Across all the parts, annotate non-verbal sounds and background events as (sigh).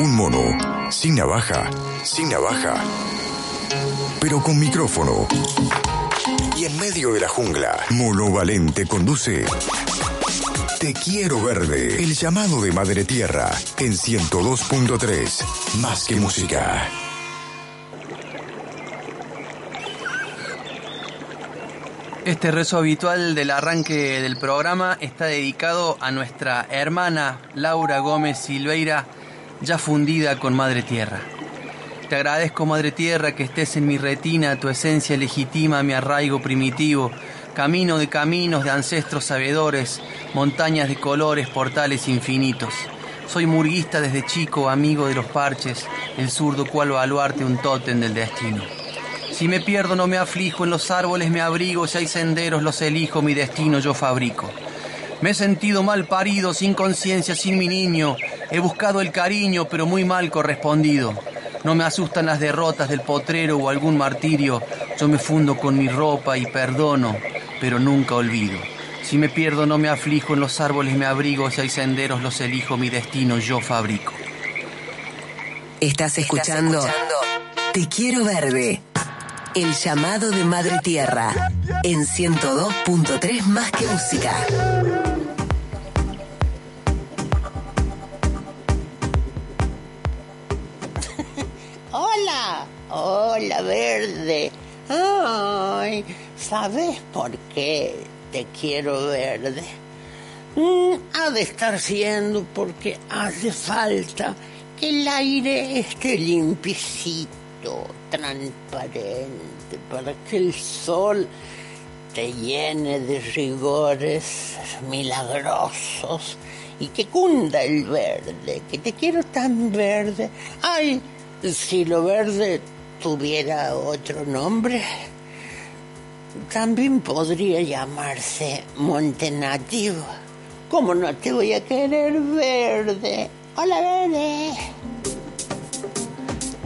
Un mono, sin navaja, sin navaja, pero con micrófono. Y en medio de la jungla, Mono Valente conduce Te Quiero Verde, el llamado de Madre Tierra, en 102.3, más que música. Este rezo habitual del arranque del programa está dedicado a nuestra hermana Laura Gómez Silveira, ya fundida con Madre Tierra. Te agradezco, Madre Tierra, que estés en mi retina, tu esencia legitima mi arraigo primitivo, camino de caminos de ancestros sabedores, montañas de colores, portales infinitos. Soy murguista desde chico, amigo de los parches, el zurdo cual baluarte un tótem del destino. Si me pierdo no me aflijo, en los árboles me abrigo, si hay senderos los elijo, mi destino yo fabrico. Me he sentido mal parido, sin conciencia, sin mi niño, he buscado el cariño, pero muy mal correspondido. No me asustan las derrotas del potrero o algún martirio, yo me fundo con mi ropa y perdono, pero nunca olvido. Si me pierdo no me aflijo, en los árboles me abrigo, si hay senderos los elijo, mi destino yo fabrico. Estás escuchando Te Quiero Verde, el llamado de Madre Tierra, en 102.3 más que música. Hola verde. Ay, ¿sabes por qué te quiero verde? Mm, ha de estar siendo porque hace falta que el aire esté limpicito, transparente, para que el sol te llene de rigores milagrosos y que cunda el verde, que te quiero tan verde. Ay, si lo verde tuviera otro nombre, también podría llamarse Monte Nativo. ¿Cómo no te voy a querer verde? Hola verde.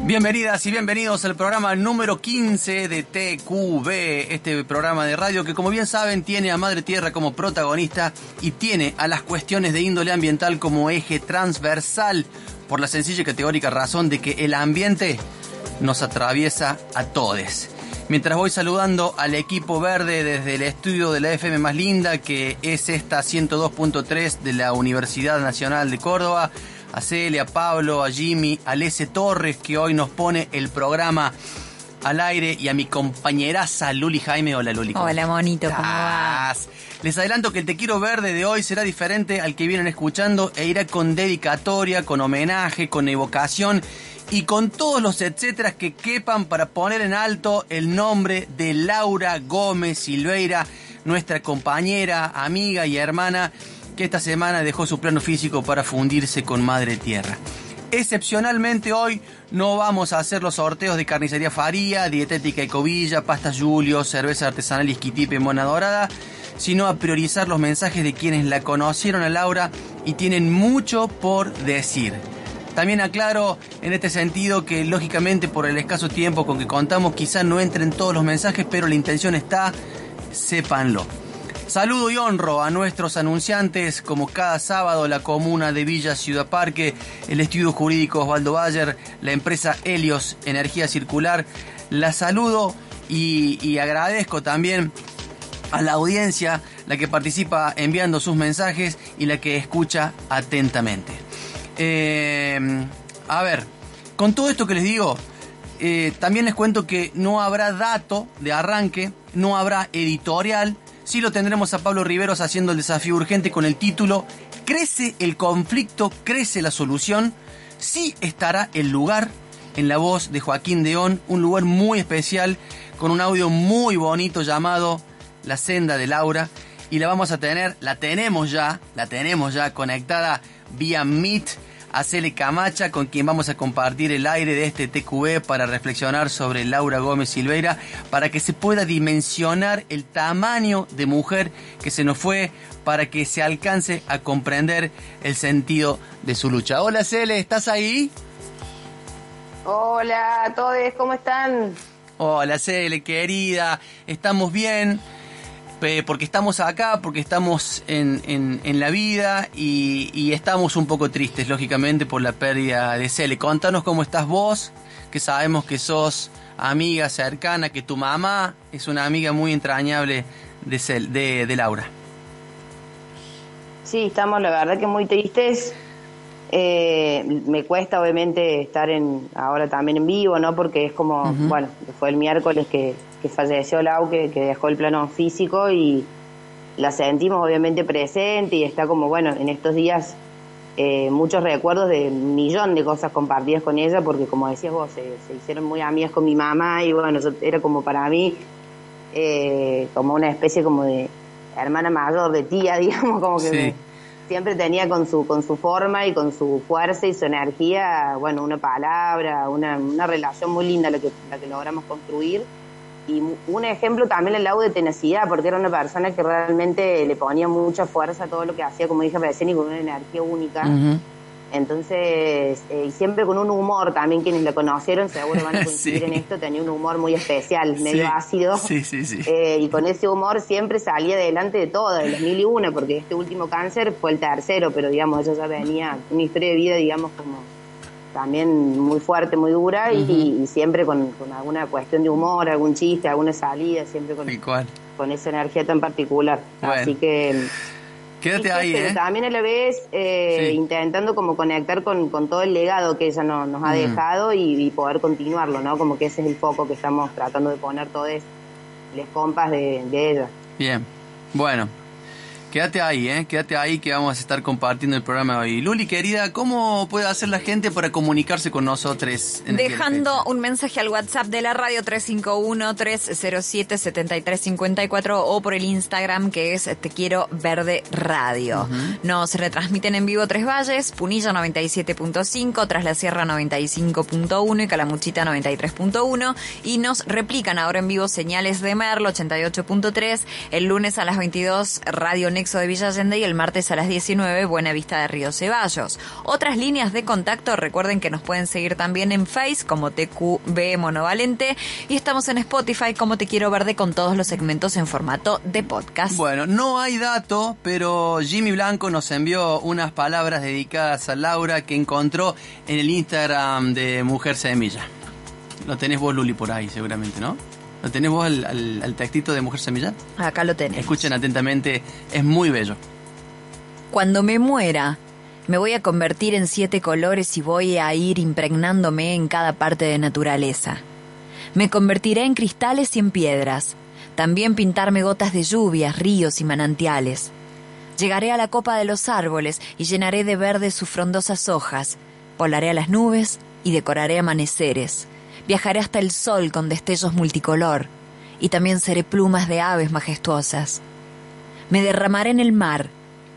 Bienvenidas y bienvenidos al programa número 15 de TQV, este programa de radio que como bien saben tiene a Madre Tierra como protagonista y tiene a las cuestiones de índole ambiental como eje transversal por la sencilla y categórica razón de que el ambiente nos atraviesa a todos. Mientras voy saludando al equipo verde desde el estudio de la FM más linda, que es esta 102.3 de la Universidad Nacional de Córdoba, a Celia, a Pablo, a Jimmy, a Lese Torres, que hoy nos pone el programa al aire, y a mi compañeraza Luli Jaime. Hola Luli. ¿cómo Hola, monito, ¿cómo va? estás? Les adelanto que el Te Quiero Verde de hoy será diferente al que vienen escuchando e irá con dedicatoria, con homenaje, con evocación y con todos los etcéteras que quepan para poner en alto el nombre de Laura Gómez Silveira, nuestra compañera, amiga y hermana que esta semana dejó su plano físico para fundirse con Madre Tierra. Excepcionalmente hoy no vamos a hacer los sorteos de carnicería Faría, dietética Ecovilla, pasta Julio, cerveza artesanal Isquitipe Mona Dorada, sino a priorizar los mensajes de quienes la conocieron a Laura y tienen mucho por decir. También aclaro en este sentido que lógicamente por el escaso tiempo con que contamos quizás no entren todos los mensajes, pero la intención está, sépanlo. Saludo y honro a nuestros anunciantes, como cada sábado la comuna de Villa Ciudad Parque, el estudio jurídico Osvaldo Bayer, la empresa Helios Energía Circular. La saludo y, y agradezco también a la audiencia, la que participa enviando sus mensajes y la que escucha atentamente. Eh, a ver, con todo esto que les digo, eh, también les cuento que no habrá dato de arranque, no habrá editorial, sí lo tendremos a Pablo Riveros haciendo el desafío urgente con el título Crece el conflicto, crece la solución, sí estará el lugar en la voz de Joaquín Deón, un lugar muy especial con un audio muy bonito llamado La senda de Laura. Y la vamos a tener, la tenemos ya, la tenemos ya conectada vía Meet a Cele Camacha, con quien vamos a compartir el aire de este TQV para reflexionar sobre Laura Gómez Silveira, para que se pueda dimensionar el tamaño de mujer que se nos fue, para que se alcance a comprender el sentido de su lucha. Hola Cele, ¿estás ahí? Hola a todos, ¿cómo están? Hola Cele, querida, estamos bien. Porque estamos acá, porque estamos en, en, la vida y, estamos un poco tristes, lógicamente, por la pérdida de Cele. Contanos cómo estás vos, que sabemos que sos amiga cercana, que tu mamá es una amiga muy entrañable de, de, Laura. Sí, estamos la verdad que muy tristes. Eh, me cuesta obviamente estar en ahora también en vivo, ¿no? Porque es como, bueno, fue el miércoles que, que falleció Lau, que, que dejó el plano físico y la sentimos obviamente presente y está como, bueno, en estos días eh, muchos recuerdos de un millón de cosas compartidas con ella, porque como decías vos, se, hicieron muy amigas con mi mamá y bueno, era como para mí eh, como una especie como de hermana mayor, de tía, (laughs) digamos, como que siempre tenía con su, con su forma y con su fuerza y su energía, bueno, una palabra, una, una relación muy linda la que, la que logramos construir y un ejemplo también el lado de tenacidad, porque era una persona que realmente le ponía mucha fuerza a todo lo que hacía, como dije recién, y con una energía única. Entonces, eh, y siempre con un humor también, quienes lo conocieron seguro van a (laughs) coincidir en esto, tenía un humor muy especial, medio ácido. Sí, sí, sí. Eh, y con ese humor siempre salía adelante de todo, de los mil y una, porque este último cáncer fue el tercero, pero digamos, ella ya venía, una historia de vida, digamos, como también muy fuerte, muy dura y, siempre con, alguna cuestión de humor, algún chiste, alguna salida, siempre con, con esa energía tan particular. Así que... Quédate ahí, pero ¿eh? también a la vez eh, intentando como conectar con, todo el legado que ella nos ha dejado y, poder continuarlo, ¿no? Como que ese es el foco que estamos tratando de poner todos los compas de, de ella. Bien, bueno, Quédate ahí, ¿eh? Quédate ahí que vamos a estar compartiendo el programa hoy. Luli, querida, ¿cómo puede hacer la gente para comunicarse con nosotros? Dejando un mensaje al WhatsApp de la radio 351-307-7354 o por el Instagram que es Te Quiero Verde Radio. Nos retransmiten en vivo Tres Valles, Punilla 97.5, Tras la Sierra 95.1 y Calamuchita 93.1 y nos replican ahora en vivo señales de Merlo 88.3, el lunes a las 22 Radio Next de Villa Allende y el martes a las 19 Buena Vista de Río Ceballos. Otras líneas de contacto, recuerden que nos pueden seguir también en Face como TQB Monovalente y estamos en Spotify como Te Quiero Verde con todos los segmentos en formato de podcast. Bueno, no hay dato, pero Jimmy Blanco nos envió unas palabras dedicadas a Laura que encontró en el Instagram de Mujer Semilla. Lo tenés vos, Luli, por ahí seguramente, ¿no? ¿Lo tenés vos al, textito de Mujer Semilla? Acá lo tenés. Escuchen atentamente, es muy bello. Cuando me muera, me voy a convertir en siete colores y voy a ir impregnándome en cada parte de naturaleza. Me convertiré en cristales y en piedras. También pintarme gotas de lluvias, ríos y manantiales. Llegaré a la copa de los árboles y llenaré de verde sus frondosas hojas. Volaré a las nubes y decoraré amaneceres viajaré hasta el sol con destellos multicolor, y también seré plumas de aves majestuosas. Me derramaré en el mar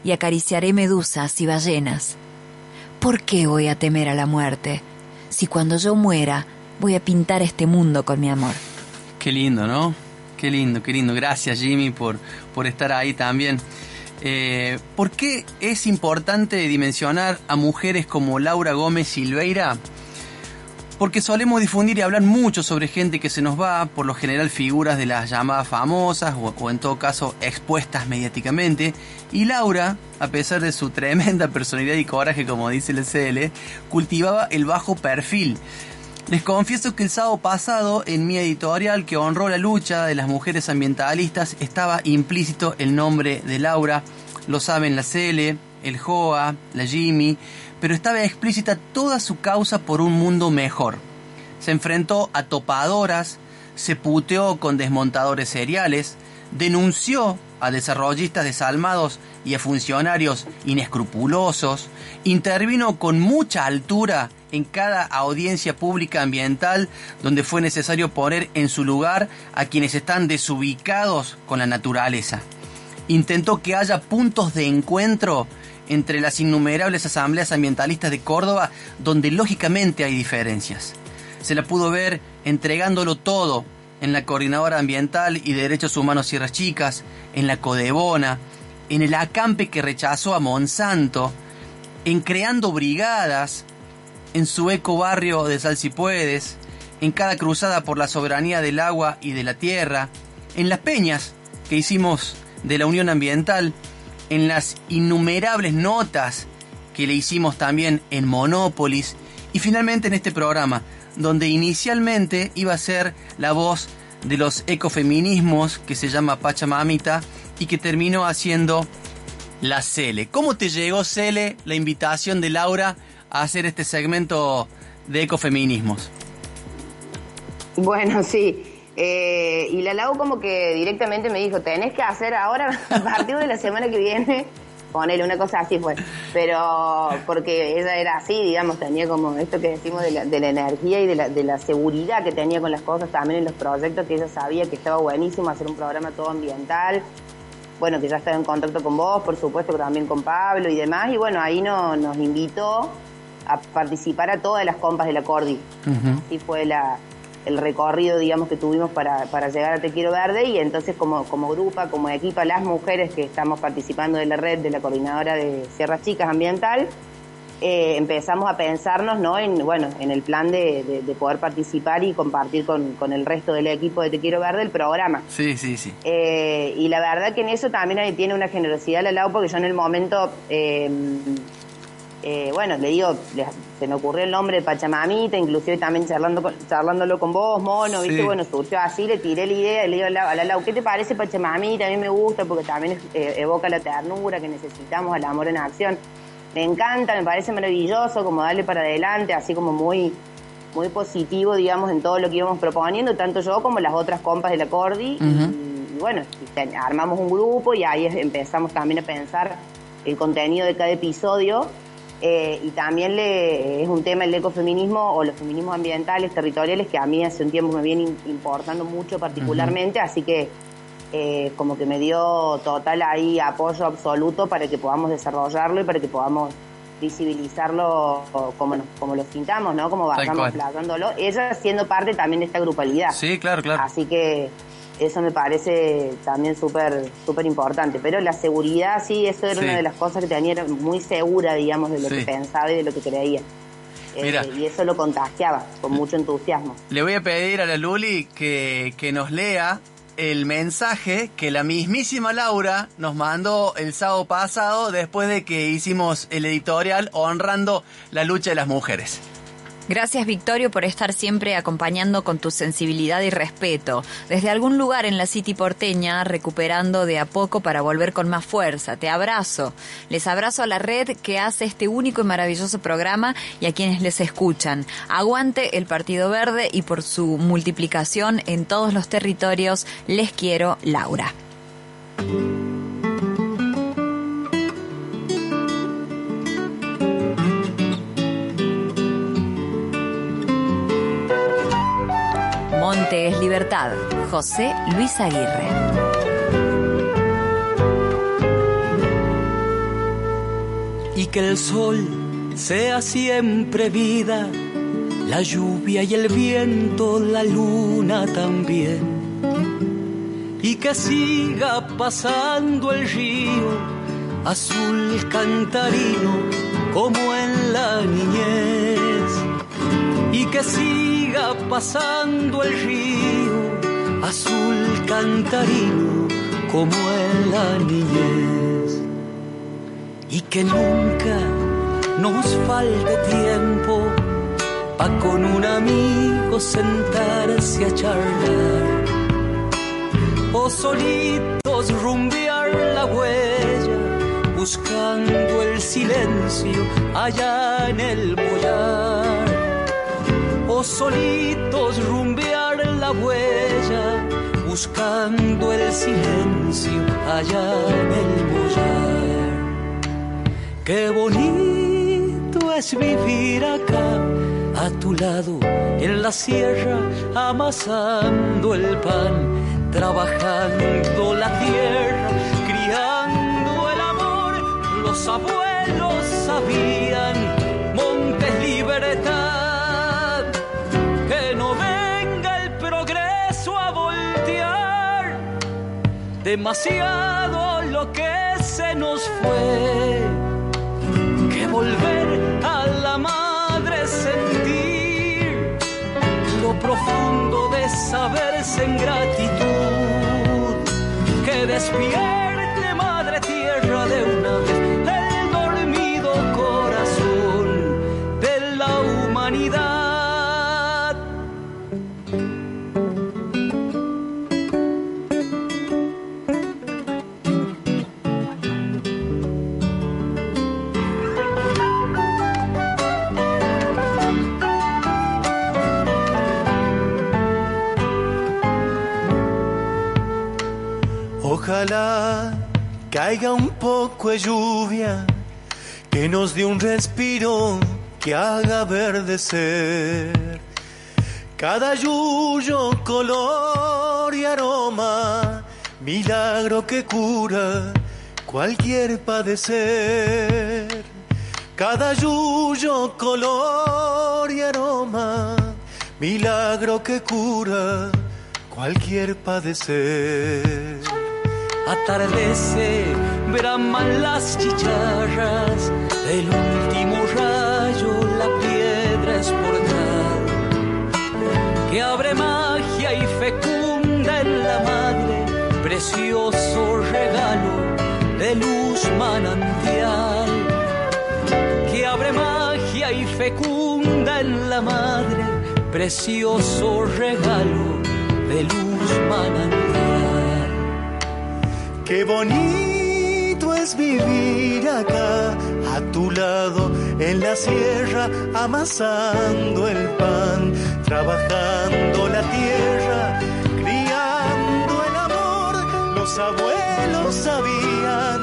y acariciaré medusas y ballenas. ¿Por qué voy a temer a la muerte si cuando yo muera voy a pintar este mundo con mi amor? Qué lindo, ¿no? Qué lindo, qué lindo. Gracias Jimmy por, por estar ahí también. Eh, ¿Por qué es importante dimensionar a mujeres como Laura Gómez Silveira? Porque solemos difundir y hablar mucho sobre gente que se nos va, por lo general figuras de las llamadas famosas o, en todo caso expuestas mediáticamente, y Laura, a pesar de su (laughs) tremenda personalidad y coraje como dice el CL, cultivaba el bajo perfil. Les confieso que el sábado pasado en mi editorial que honró la lucha de las mujeres ambientalistas estaba implícito el nombre de Laura, lo saben la CL, el JOA, la Jimmy, pero estaba explícita toda su causa por un mundo mejor. Se enfrentó a topadoras, se puteó con desmontadores seriales, denunció a desarrollistas desalmados y a funcionarios inescrupulosos, intervino con mucha altura en cada audiencia pública ambiental donde fue necesario poner en su lugar a quienes están desubicados con la naturaleza. Intentó que haya puntos de encuentro entre las innumerables asambleas ambientalistas de Córdoba, donde lógicamente hay diferencias. Se la pudo ver entregándolo todo en la Coordinadora Ambiental y Derechos Humanos Sierras Chicas, en la Codebona, en el acampe que rechazó a Monsanto, en creando brigadas, en su eco barrio de Salsipuedes, en cada cruzada por la soberanía del agua y de la tierra, en las peñas que hicimos de la Unión Ambiental, en las innumerables notas que le hicimos también en Monópolis y finalmente en este programa, donde inicialmente iba a ser la voz de los ecofeminismos que se llama Pachamamita y que terminó haciendo la Cele. ¿Cómo te llegó, Cele, la invitación de Laura a hacer este segmento de ecofeminismos? Bueno, sí. Eh, y la Lau como que directamente me dijo, tenés que hacer ahora, (laughs) a partir de la semana que viene, ponele una cosa así fue. Pero porque ella era así, digamos, tenía como esto que decimos de la, de la energía y de la, de la seguridad que tenía con las cosas, también en los proyectos, que ella sabía que estaba buenísimo hacer un programa todo ambiental. Bueno, que ya estaba en contacto con vos, por supuesto, pero también con Pablo y demás. Y bueno, ahí no, nos invitó a participar a todas las compas de la Cordi. Así fue la, el recorrido, digamos, que tuvimos para, para llegar a Te Quiero Verde y entonces como, como grupo, como equipo, las mujeres que estamos participando de la red de la coordinadora de Sierras Chicas Ambiental, eh, empezamos a pensarnos ¿no? en, bueno, en el plan de, de, poder participar y compartir con, con, el resto del equipo de Te Quiero Verde el programa. Sí, sí, sí. Eh, y la verdad que en eso también tiene una generosidad la Lau, porque yo en el momento... Eh, eh, bueno, le digo, se me ocurrió el nombre de Pachamamita, inclusive también charlando charlándolo con vos, mono, ¿viste? Bueno, surgió así, le tiré la idea y le digo a la, Lau, ¿qué te parece Pachamamita? A mí me gusta porque también eh, evoca la ternura que necesitamos, el amor en acción. Me encanta, me parece maravilloso, como darle para adelante, así como muy muy positivo, digamos, en todo lo que íbamos proponiendo, tanto yo como las otras compas de la Cordi. y, bueno, armamos un grupo y ahí empezamos también a pensar el contenido de cada episodio eh, y también le, es un tema el ecofeminismo o los feminismos ambientales, territoriales, que a mí hace un tiempo me viene importando mucho particularmente, así que eh, como que me dio total ahí apoyo absoluto para que podamos desarrollarlo y para que podamos visibilizarlo como, como lo sintamos, ¿no? Como vayamos plazándolo. Ella siendo parte también de esta grupalidad. Sí, claro, claro. Así que eso me parece también súper súper importante. Pero la seguridad, sí, eso era una de las cosas que tenía muy segura, digamos, de lo que pensaba y de lo que creía. Eh, y eso lo contagiaba con mucho entusiasmo. Le voy a pedir a la Luli que, que nos lea el mensaje que la mismísima Laura nos mandó el sábado pasado después de que hicimos el editorial honrando la lucha de las mujeres. Gracias Victorio por estar siempre acompañando con tu sensibilidad y respeto. Desde algún lugar en la City porteña, recuperando de a poco para volver con más fuerza. Te abrazo. Les abrazo a la red que hace este único y maravilloso programa y a quienes les escuchan. Aguante el Partido Verde y por su multiplicación en todos los territorios. Les quiero, Laura. Monte es libertad. José Luis Aguirre. Y que el sol sea siempre vida, la lluvia y el viento, la luna también. Y que siga pasando el río, azul cantarino, como en la niñez. Y que siga pasando el río, azul cantarino como en la niñez. Y que nunca nos falte tiempo pa' con un amigo sentarse a charlar. O solitos rumbear la huella, buscando el silencio allá en el boyar solitos rumbear la huella, buscando el silencio allá en el bollar. Qué bonito es vivir acá, a tu lado, en la sierra, amasando el pan, trabajando la tierra, criando el amor, los abuelos sabían, montes libertad demasiado lo que se nos fue, que volver a la madre sentir lo profundo de saberse en gratitud, que despierte lluvia que nos dé un respiro que haga verdecer cada yuyo, color y aroma, milagro que cura cualquier padecer. Cada yuyo, color y aroma, milagro que cura cualquier padecer. Atardece, braman las chicharras del último rayo, la piedra es portal que abre magia y fecunda en la madre, precioso regalo de luz manantial que abre magia y fecunda en la madre, precioso regalo de luz manantial. Qué bonito es vivir acá, a tu lado, en la sierra, amasando el pan, trabajando la tierra, criando el amor. Los abuelos sabían,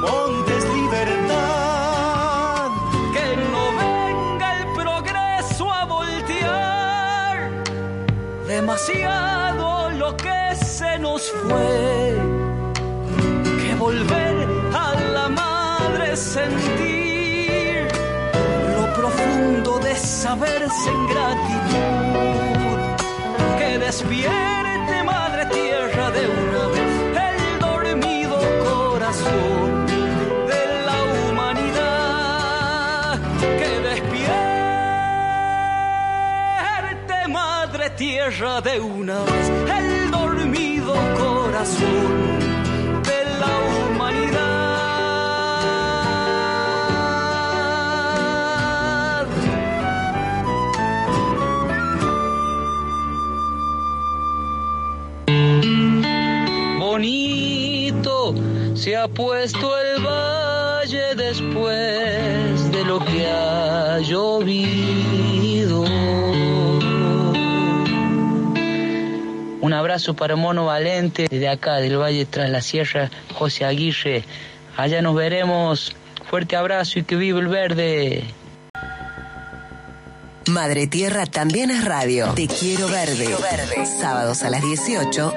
montes libertad. Que no venga el progreso a voltear demasiado lo que se nos fue. Volver a la madre sentir lo profundo de saberse en gratitud. Que despierte madre tierra de una vez el dormido corazón de la humanidad. Que despierte madre tierra de una vez se ha puesto el valle después de lo que ha llovido. Un abrazo para Mono Valente desde acá del Valle tras la Sierra, José Aguirre. Allá nos veremos. Fuerte abrazo y que viva el verde. Madre Tierra también es radio. Te quiero verde. Sábados a las 18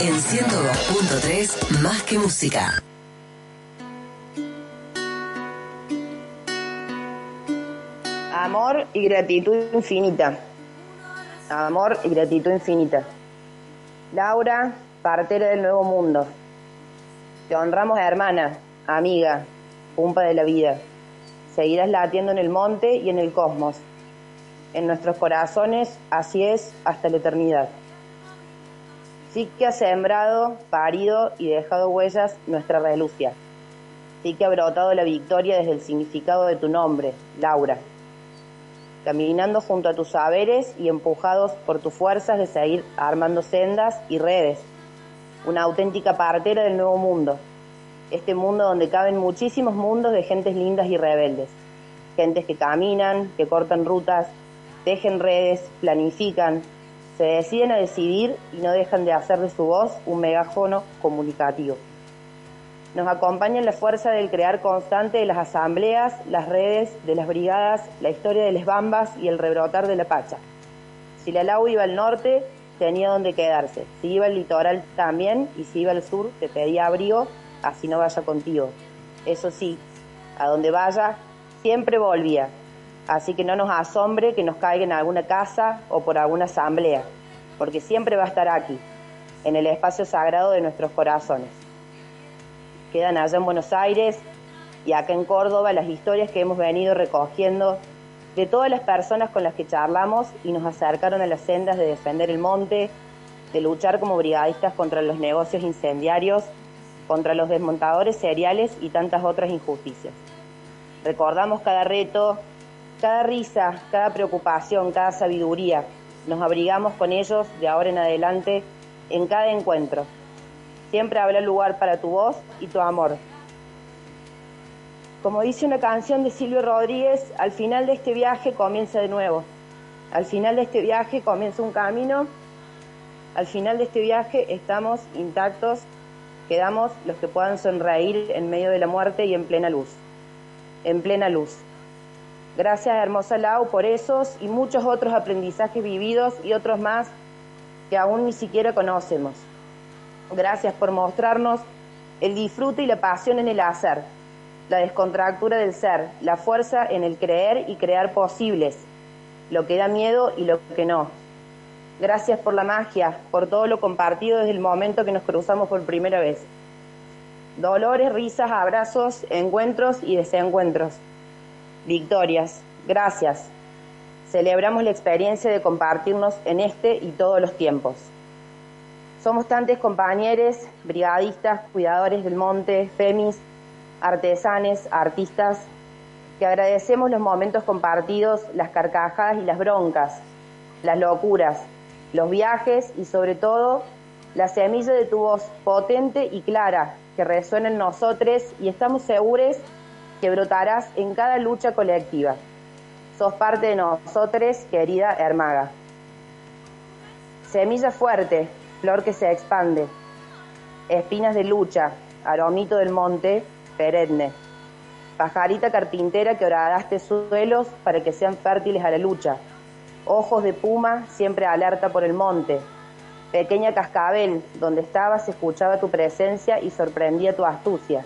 en 102.3 Más que Música. Amor y gratitud infinita. Amor y gratitud infinita. Laura, partera del nuevo mundo. Te honramos, hermana, amiga, pumpa de la vida. Seguirás latiendo en el monte y en el cosmos. En nuestros corazones, así es hasta la eternidad. Sí que ha sembrado, parido y dejado huellas nuestra relucia. Sí que ha brotado la victoria desde el significado de tu nombre, Laura. Caminando junto a tus saberes y empujados por tus fuerzas de seguir armando sendas y redes. Una auténtica partera del nuevo mundo. Este mundo donde caben muchísimos mundos de gentes lindas y rebeldes. Gentes que caminan, que cortan rutas, tejen redes, planifican, se deciden a decidir y no dejan de hacer de su voz un megáfono comunicativo. Nos acompaña en la fuerza del crear constante de las asambleas, las redes, de las brigadas, la historia de las bambas y el rebrotar de la pacha. Si la Lau iba al norte, tenía donde quedarse. Si iba al litoral también, y si iba al sur, te pedía abrigo, así no vaya contigo. Eso sí, a donde vaya, siempre volvía. Así que no nos asombre que nos caiga en alguna casa o por alguna asamblea, porque siempre va a estar aquí, en el espacio sagrado de nuestros corazones. Quedan allá en Buenos Aires y acá en Córdoba las historias que hemos venido recogiendo de todas las personas con las que charlamos y nos acercaron a las sendas de defender el monte, de luchar como brigadistas contra los negocios incendiarios, contra los desmontadores seriales y tantas otras injusticias. Recordamos cada reto, cada risa, cada preocupación, cada sabiduría. Nos abrigamos con ellos de ahora en adelante en cada encuentro. Siempre habrá lugar para tu voz y tu amor. Como dice una canción de Silvio Rodríguez, al final de este viaje comienza de nuevo. Al final de este viaje comienza un camino. Al final de este viaje estamos intactos, quedamos los que puedan sonreír en medio de la muerte y en plena luz. En plena luz. Gracias, hermosa Lau, por esos y muchos otros aprendizajes vividos y otros más que aún ni siquiera conocemos. Gracias por mostrarnos el disfrute y la pasión en el hacer, la descontractura del ser, la fuerza en el creer y crear posibles, lo que da miedo y lo que no. Gracias por la magia, por todo lo compartido desde el momento que nos cruzamos por primera vez. Dolores, risas, abrazos, encuentros y desencuentros. Victorias, gracias. Celebramos la experiencia de compartirnos en este y todos los tiempos. Somos tantos compañeros, brigadistas, cuidadores del monte, femis, artesanes, artistas, que agradecemos los momentos compartidos, las carcajadas y las broncas, las locuras, los viajes y sobre todo la semilla de tu voz potente y clara que resuena en nosotros y estamos seguros que brotarás en cada lucha colectiva. Sos parte de nosotros, querida Hermaga. Semilla fuerte, flor que se expande. Espinas de lucha, aromito del monte, perenne. Pajarita carpintera que horadaste suelos para que sean fértiles a la lucha. Ojos de puma, siempre alerta por el monte. Pequeña cascabel, donde estabas escuchaba tu presencia y sorprendía tu astucia.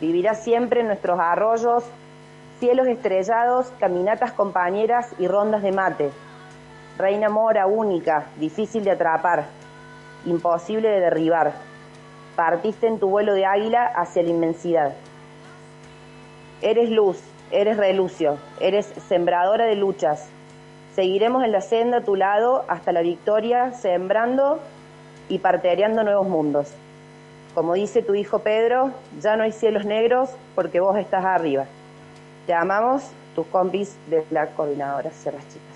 Vivirás siempre en nuestros arroyos, cielos estrellados, caminatas compañeras y rondas de mate. Reina mora única, difícil de atrapar, imposible de derribar. Partiste en tu vuelo de águila hacia la inmensidad. Eres luz, eres relucio, eres sembradora de luchas. Seguiremos en la senda a tu lado hasta la victoria, sembrando y partereando nuevos mundos. Como dice tu hijo Pedro, ya no hay cielos negros porque vos estás arriba. Te amamos, tus compis de la coordinadora Sierras Chicas.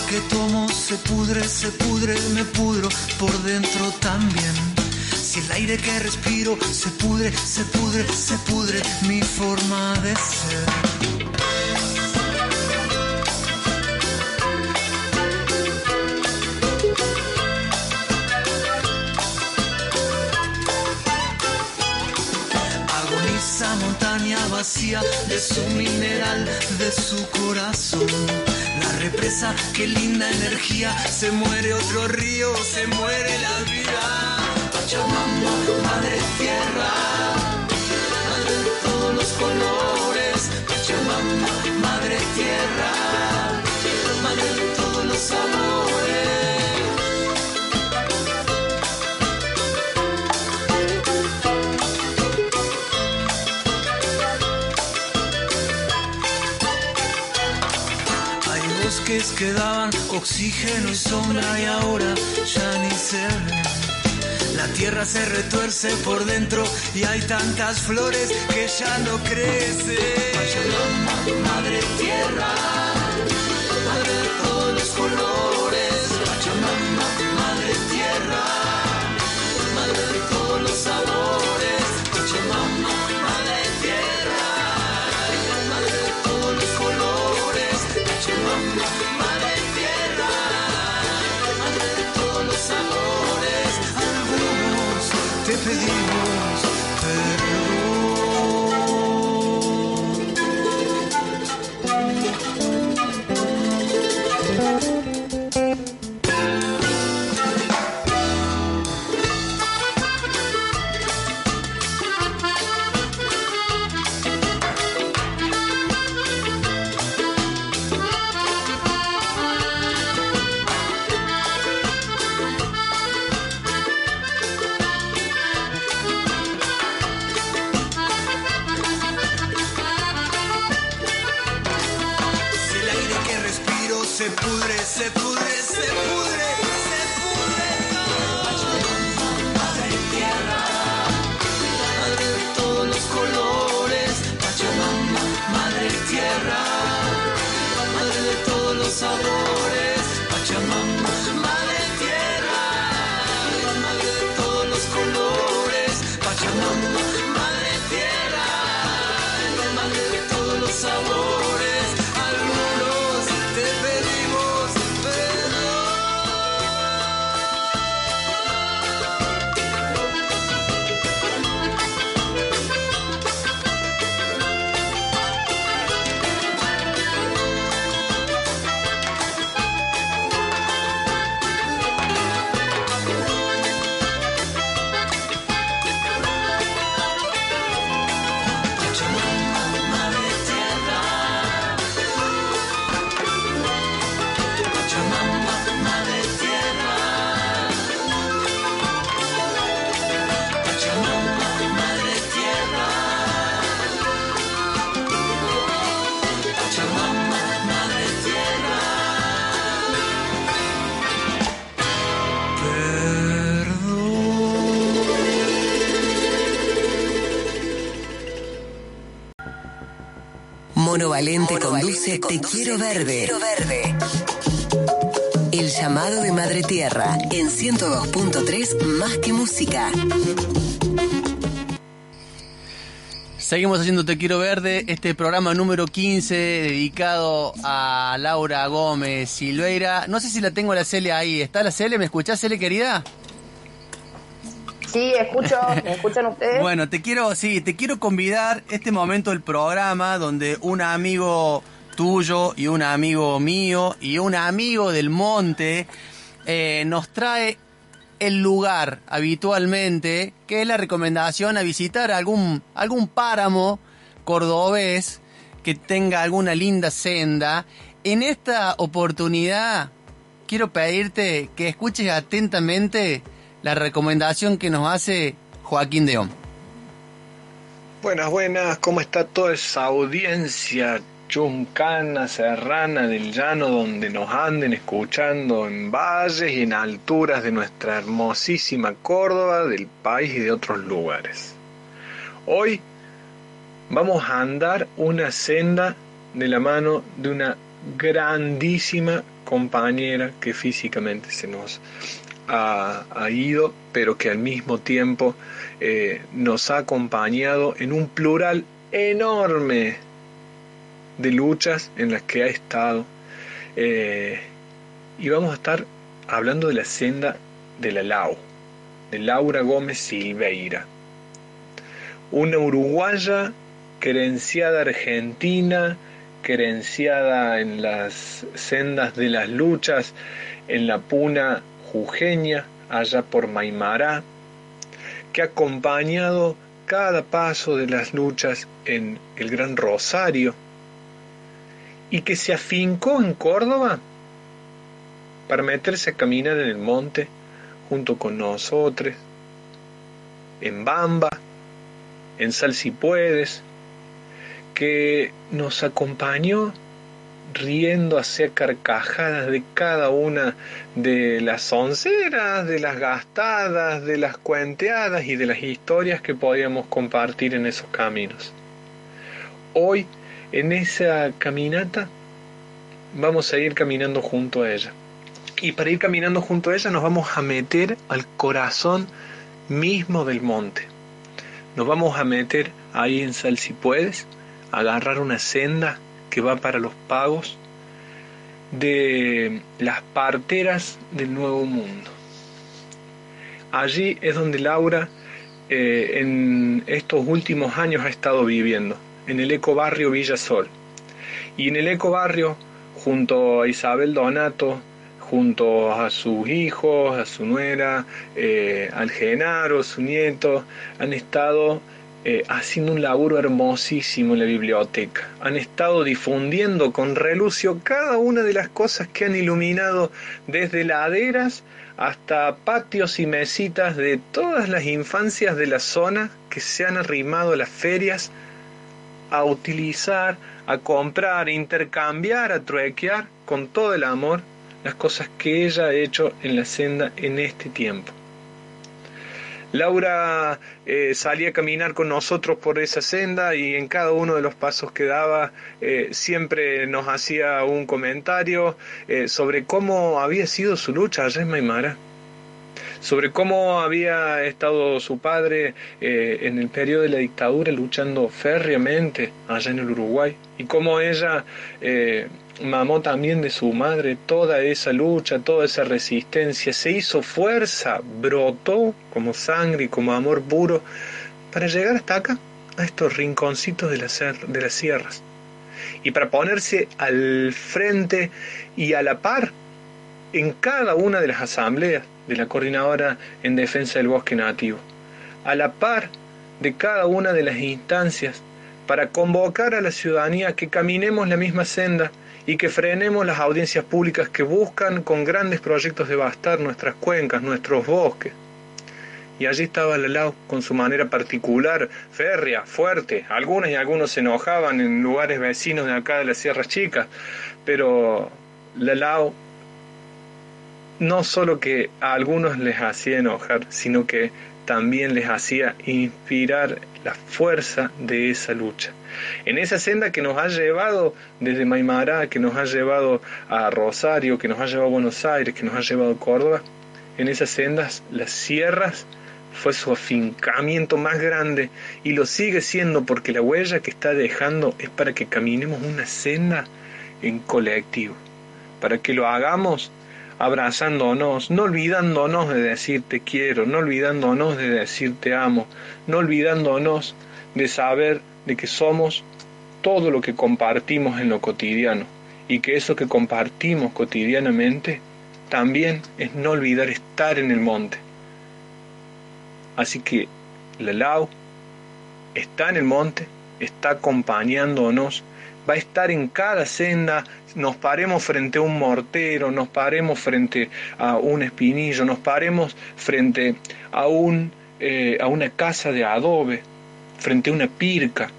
Que tomo se pudre, se pudre, me pudro por dentro también. Si el aire que respiro se pudre, se pudre, se pudre mi forma de ser. Agoniza montaña vacía de su mineral, de su corazón. Represa, qué linda energía. Se muere otro río, se muere la vida. Pachamama, madre tierra, madre de todos los colores. Pachamama, madre tierra, madre de todos los amores. Bosques que daban oxígeno y sombra y ahora ya ni se ven. La tierra se retuerce por dentro y hay tantas flores que ya no crecen. Madre tierra, conduce Te Quiero Verde. El llamado de Madre Tierra en 102.3 Más que Música. Seguimos haciendo Te Quiero Verde, este programa número 15 dedicado a Laura Gómez Silveira. No sé si la tengo la Cele ahí. ¿Está la Cele? ¿Me escuchás, Cele, querida? Sí, escucho, ¿me escuchan ustedes? (laughs) Bueno, te quiero, sí, te quiero convidar este momento del programa donde un amigo tuyo y un amigo mío y un amigo del monte eh, nos trae el lugar habitualmente, que es la recomendación a visitar algún, algún páramo cordobés que tenga alguna linda senda. En esta oportunidad quiero pedirte que escuches atentamente la recomendación que nos hace Joaquín Deón. Buenas, buenas, ¿cómo está toda esa audiencia chuncana, serrana del llano donde nos anden escuchando en valles y en alturas de nuestra hermosísima Córdoba, del país y de otros lugares? Hoy vamos a andar una senda de la mano de una grandísima compañera que físicamente se nos ha, ido, pero que al mismo tiempo eh, nos ha acompañado en un plural enorme de luchas en las que ha estado. Eh, y vamos a estar hablando de la senda de la Lau, de Laura Gómez Silveira, una uruguaya querenciada argentina, querenciada en las sendas de las luchas, en la puna jujeña, allá por Maimará, que ha acompañado cada paso de las luchas en el Gran Rosario y que se afincó en Córdoba para meterse a caminar en el monte junto con nosotros, en Bamba, en Sal puedes, que nos acompañó riendo hacia carcajadas de cada una de las onceras, de las gastadas, de las cuenteadas y de las historias que podíamos compartir en esos caminos. Hoy, en esa caminata, vamos a ir caminando junto a ella. Y para ir caminando junto a ella nos vamos a meter al corazón mismo del monte. Nos vamos a meter ahí en Sal si puedes, agarrar una senda que va para los pagos de las parteras del Nuevo Mundo. Allí es donde Laura eh, en estos últimos años ha estado viviendo, en el ecobarrio Villa Sol. Y en el ecobarrio, junto a Isabel Donato, junto a sus hijos, a su nuera, eh, al Genaro, su nieto, han estado eh, haciendo un laburo hermosísimo en la biblioteca. Han estado difundiendo con relucio cada una de las cosas que han iluminado desde laderas hasta patios y mesitas de todas las infancias de la zona que se han arrimado a las ferias a utilizar, a comprar, a intercambiar, a truequear con todo el amor las cosas que ella ha hecho en la senda en este tiempo. Laura eh, salía a caminar con nosotros por esa senda y en cada uno de los pasos que daba eh, siempre nos hacía un comentario eh, sobre cómo había sido su lucha allá en Maimara sobre cómo había estado su padre en el periodo de la dictadura luchando férreamente allá en el Uruguay y cómo ella mamó también de su madre toda esa lucha, toda esa resistencia, se hizo fuerza, brotó como sangre y como amor puro para llegar hasta acá, a estos rinconcitos de las, de las sierras, y para ponerse al frente y a la par en cada una de las asambleas de la Coordinadora en Defensa del Bosque Nativo, a la par de cada una de las instancias para convocar a la ciudadanía que caminemos la misma senda y que frenemos las audiencias públicas que buscan con grandes proyectos devastar nuestras cuencas, nuestros bosques. Y allí estaba Lalau con su manera particular, férrea, fuerte. Algunas y algunos se enojaban en lugares vecinos de acá de las Sierras Chicas, pero Lalau no solo que a algunos les hacía enojar, sino que también les hacía inspirar la fuerza de esa lucha. En esa senda que nos ha llevado desde Maimará, que nos ha llevado a Rosario, que nos ha llevado a Buenos Aires, que nos ha llevado a Córdoba, en esas sendas, las sierras, fue su afincamiento más grande y lo sigue siendo porque la huella que está dejando es para que caminemos una senda en colectivo, para que lo hagamos abrazándonos, no olvidándonos de decir te quiero, no olvidándonos de decir te amo, no olvidándonos de saber de que somos todo lo que compartimos en lo cotidiano y que eso que compartimos cotidianamente también es no olvidar estar en el monte. Así que la Lau está en el monte, está acompañándonos va a estar en cada senda, nos paremos frente a un mortero, nos paremos frente a un espinillo, nos paremos frente a, un, eh, a una casa de adobe, frente a una pirca.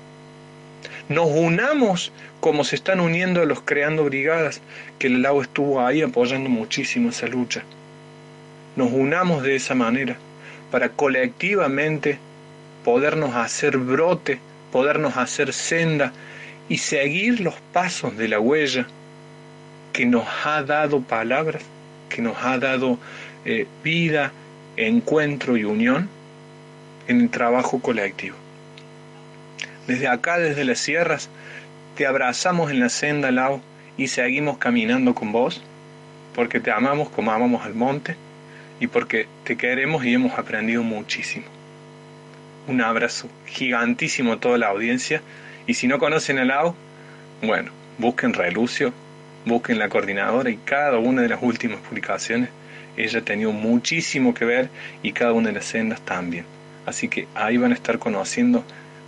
Nos unamos como se están uniendo los creando brigadas, que el lago estuvo ahí apoyando muchísimo esa lucha. Nos unamos de esa manera para colectivamente podernos hacer brote, podernos hacer senda y seguir los pasos de la huella que nos ha dado palabras, que nos ha dado eh, vida, encuentro y unión en el trabajo colectivo. Desde acá, desde las sierras, te abrazamos en la senda, Lau, y seguimos caminando con vos, porque te amamos como amamos al monte y porque te queremos y hemos aprendido muchísimo. Un abrazo gigantísimo a toda la audiencia y si no conocen a Lau, bueno, busquen Relucio, busquen la coordinadora y cada una de las últimas publicaciones, ella ha tenido muchísimo que ver y cada una de las sendas también. Así que ahí van a estar conociendo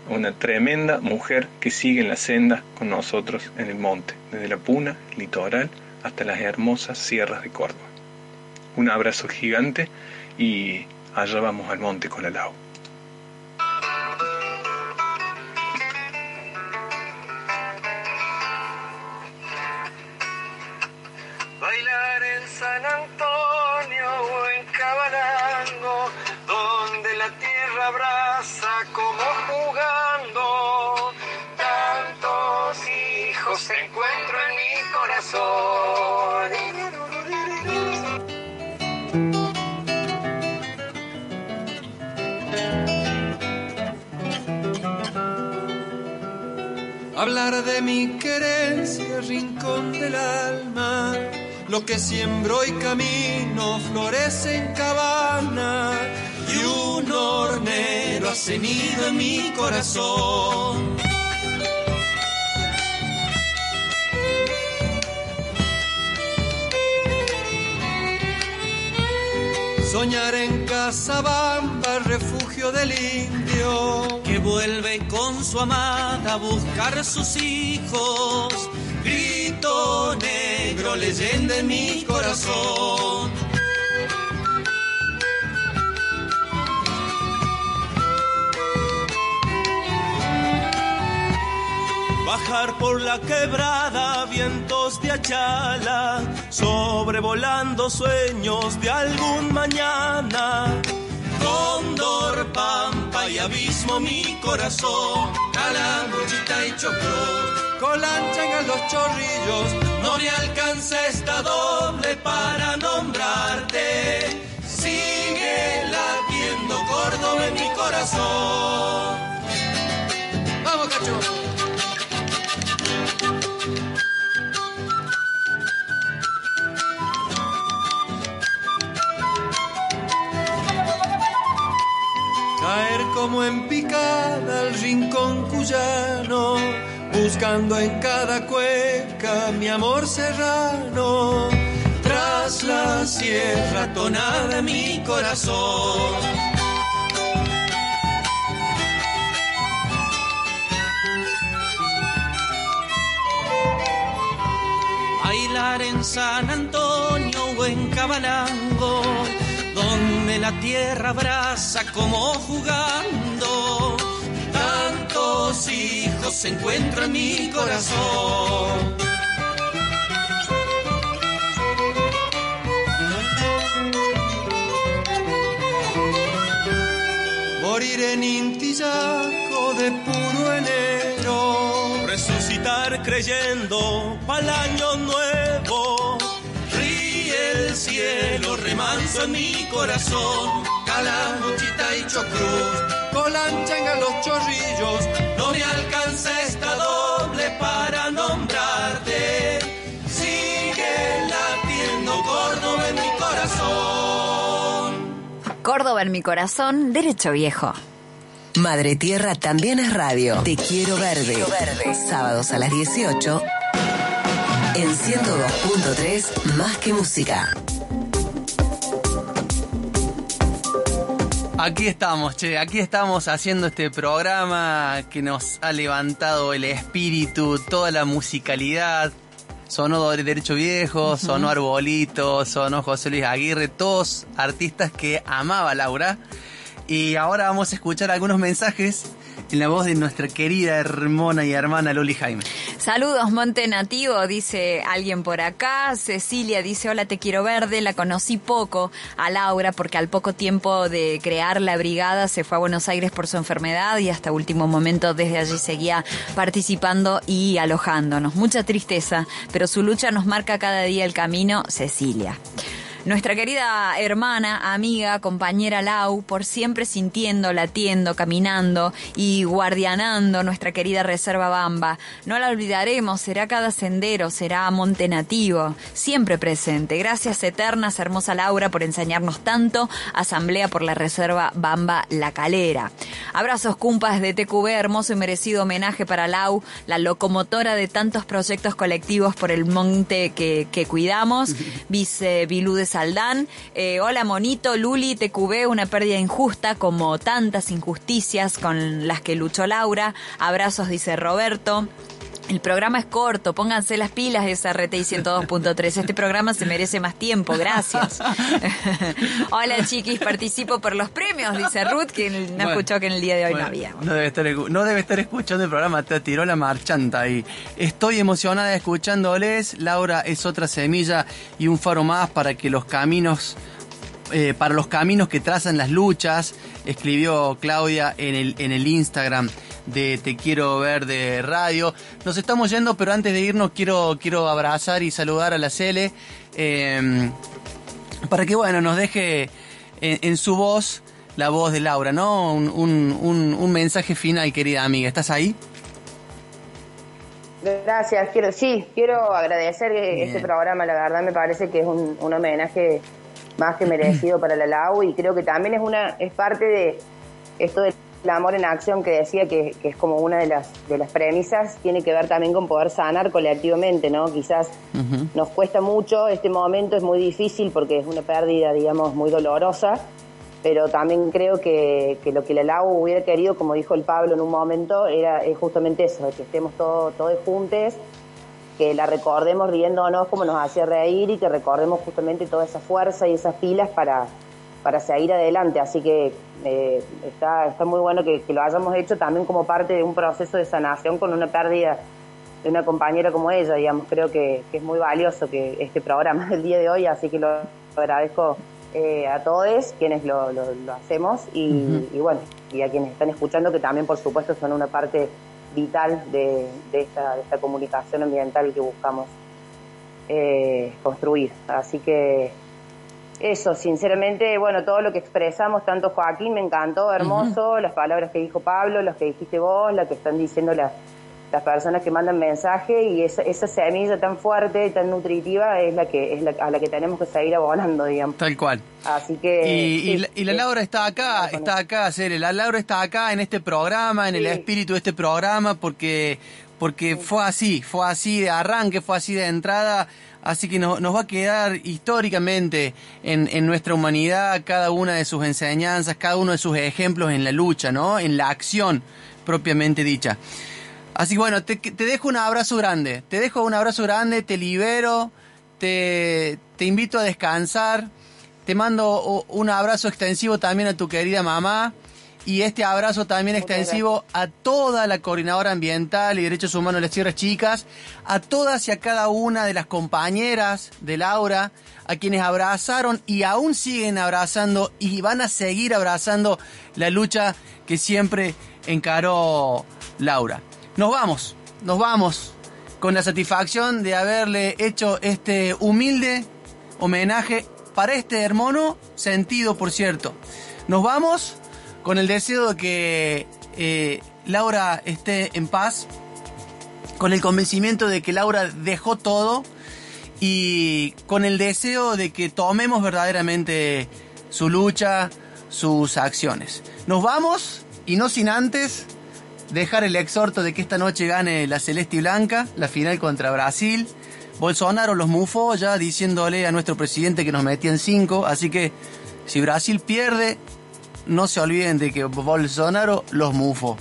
a una tremenda mujer que sigue en la senda con nosotros en el monte, desde la Puna, litoral, hasta las hermosas sierras de Córdoba. Un abrazo gigante y allá vamos al monte con la Lau. Del alma, lo que siembro y camino florece en cabana y un hornero ha cenido en mi corazón. Soñar en Casabamba, refugio del indio, que vuelve con su amada a buscar sus hijos. Negro, leyenda en mi corazón. viajar por la quebrada, vientos de achala, sobrevolando sueños de algún mañana. Cóndor, pampa y abismo mi corazón, calamuchita y choclo, colanchan los chorrillos, no me alcanza esta doble para nombrarte. Sigue latiendo Córdoba en mi corazón. Vamos, cacho. En picada al rincón cuyano, buscando en cada cueca mi amor serrano. Tras la sierra tonada mi corazón. Bailar en San Antonio o en donde la tierra abraza como jugando. Tantos hijos se encuentran en mi corazón. Morir en Intillaco de puro enero, resucitar creyendo pa'l año nuevo. Remanso en mi corazón, calamuchita y chocruz, colanchan los chorrillos, no me alcanza esta doble para nombrarte. Sigue latiendo Córdoba en mi corazón. Córdoba en mi corazón, derecho viejo. Madre Tierra también es radio. Te quiero verde. Sábados a las 18 en 102.3 Más que música. Aquí estamos, che, aquí estamos haciendo este programa que nos ha levantado el espíritu, toda la musicalidad. Sonó Derecho Viejo, sonó Arbolito, sonó José Luis Aguirre, todos artistas que amaba Laura. Y ahora vamos a escuchar algunos mensajes en la voz de nuestra querida hermana y hermana Loli Jaime. Saludos, Monte Nativo, dice alguien por acá. Cecilia dice, hola, te quiero verde. La conocí poco a Laura porque al poco tiempo de crear la brigada se fue a Buenos Aires por su enfermedad y hasta último momento desde allí seguía participando y alojándonos. Mucha tristeza, pero su lucha nos marca cada día el camino, Cecilia. Nuestra querida hermana, amiga, compañera Lau, por siempre sintiendo, latiendo, caminando y guardianando nuestra querida Reserva Bamba. No la olvidaremos, será cada sendero, será monte nativo, siempre presente. Gracias eternas, hermosa Laura, por enseñarnos tanto. Asamblea por la Reserva Bamba La Calera. Abrazos cumpas de TQB, hermoso y merecido homenaje para Lau, la locomotora de tantos proyectos colectivos por el monte que, cuidamos. Vice (laughs) Bilú Eh, hola Monito, Luli, TQB, una pérdida injusta como tantas injusticias con las que luchó Laura. Abrazos, dice Roberto. El programa es corto, pónganse las pilas de SRT y 102.3. Este programa se merece más tiempo, gracias. (laughs) Hola chiquis, participo por los premios, dice Ruth, que no Bueno, escuchó que en el día de hoy Bueno, no había. No debe, estar, no debe estar escuchando el programa, te tiró la marchanta ahí. Estoy emocionada escuchándoles. Laura es otra semilla y un faro más para que los caminos, eh, para los caminos que trazan las luchas, escribió Claudia en el, en el Instagram de Te Quiero Ver de Radio. Nos estamos yendo, pero antes de irnos quiero, quiero abrazar y saludar a la Cele. eh, para que bueno, nos deje en, en su voz la voz de Laura, ¿no? Un, un- un- un mensaje final, querida amiga. ¿Estás ahí? Gracias, quiero, sí, quiero agradecer Bien. este programa, la verdad me parece que es un, un homenaje más que merecido para la LAU y creo que también es una es parte de esto del amor en acción que decía que, que es como una de las de las premisas, tiene que ver también con poder sanar colectivamente, ¿no? Quizás nos cuesta mucho, este momento es muy difícil porque es una pérdida, digamos, muy dolorosa, pero también creo que, que lo que la LAU hubiera querido, como dijo el Pablo en un momento, era es justamente eso, que estemos todos todos juntos, que la recordemos riéndonos como nos hacía reír y que recordemos justamente toda esa fuerza y esas pilas para, para seguir adelante. Así que eh, está, está muy bueno que, que lo hayamos hecho también como parte de un proceso de sanación con una pérdida de una compañera como ella, digamos, creo que, que, es muy valioso que este programa (laughs) del día de hoy, así que lo agradezco eh, a todos quienes lo, lo, hacemos y, y, bueno, y a quienes están escuchando que también por supuesto son una parte vital de, de, esta, de esta, comunicación ambiental que buscamos eh, construir. Así que eso, sinceramente, bueno, todo lo que expresamos, tanto Joaquín, me encantó, hermoso, las palabras que dijo Pablo, las que dijiste vos, las que están diciendo las las personas que mandan mensaje y esa, esa semilla tan fuerte, tan nutritiva es la que es la, a la que tenemos que seguir abonando, digamos. Tal cual. Así que y, la, y la, Laura está acá, está acá, Cere, la Laura está acá en este programa, en el espíritu de este programa porque porque fue así, fue así de arranque, fue así de entrada, así que nos, nos va a quedar históricamente en, en, nuestra humanidad cada una de sus enseñanzas, cada uno de sus ejemplos en la lucha, ¿no? En la acción propiamente dicha. Así que bueno, te, te, dejo un abrazo grande. Te dejo un abrazo grande, te libero, te, te invito a descansar. Te mando un abrazo extensivo también a tu querida mamá. Y este abrazo también extensivo a toda la coordinadora ambiental y derechos humanos de las Tierras Chicas, a todas y a cada una de las compañeras de Laura, a quienes abrazaron y aún siguen abrazando y van a seguir abrazando la lucha que siempre encaró Laura. Nos vamos, nos vamos con la satisfacción de haberle hecho este humilde homenaje para este hermano sentido, por cierto. Nos vamos con el deseo de que eh, Laura esté en paz, con el convencimiento de que Laura dejó todo y con el deseo de que tomemos verdaderamente su lucha, sus acciones. Nos vamos y no sin antes dejar el exhorto de que esta noche gane la Celeste y Blanca, la final contra Brasil. Bolsonaro los mufó ya diciéndole a nuestro presidente que nos metían cinco, así que si Brasil pierde, no se olviden de que Bolsonaro los mufó.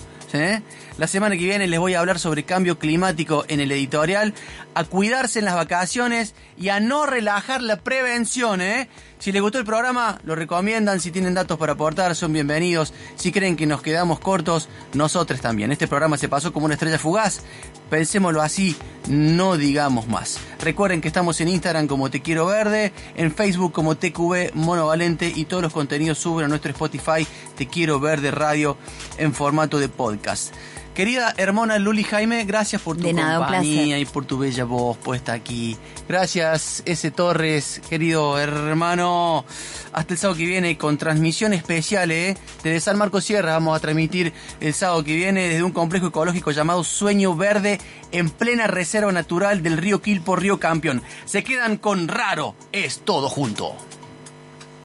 La semana que viene les voy a hablar sobre cambio climático en el editorial, a cuidarse en las vacaciones y a no relajar la prevención. ¿eh? Si les gustó el programa, lo recomiendan. Si tienen datos para aportar, son bienvenidos. Si creen que nos quedamos cortos, nosotros también. Este programa se pasó como una estrella fugaz. Pensémoslo así, no digamos más. Recuerden que estamos en Instagram como Te Quiero Verde, en Facebook como TQV Monovalente y todos los contenidos suben a nuestro Spotify Te Quiero Verde Radio en formato de podcast. Querida hermana Luli Jaime, gracias por tu compañía y por tu bella voz puesta aquí. Gracias, S. Torres, querido hermano. Hasta el sábado que viene con transmisión especial, ¿eh? Desde San Marcos Sierra vamos a transmitir el sábado que viene desde un complejo ecológico llamado Sueño Verde en plena reserva natural del río Quilpo, río Campeón. Se quedan con Raro, es todo junto.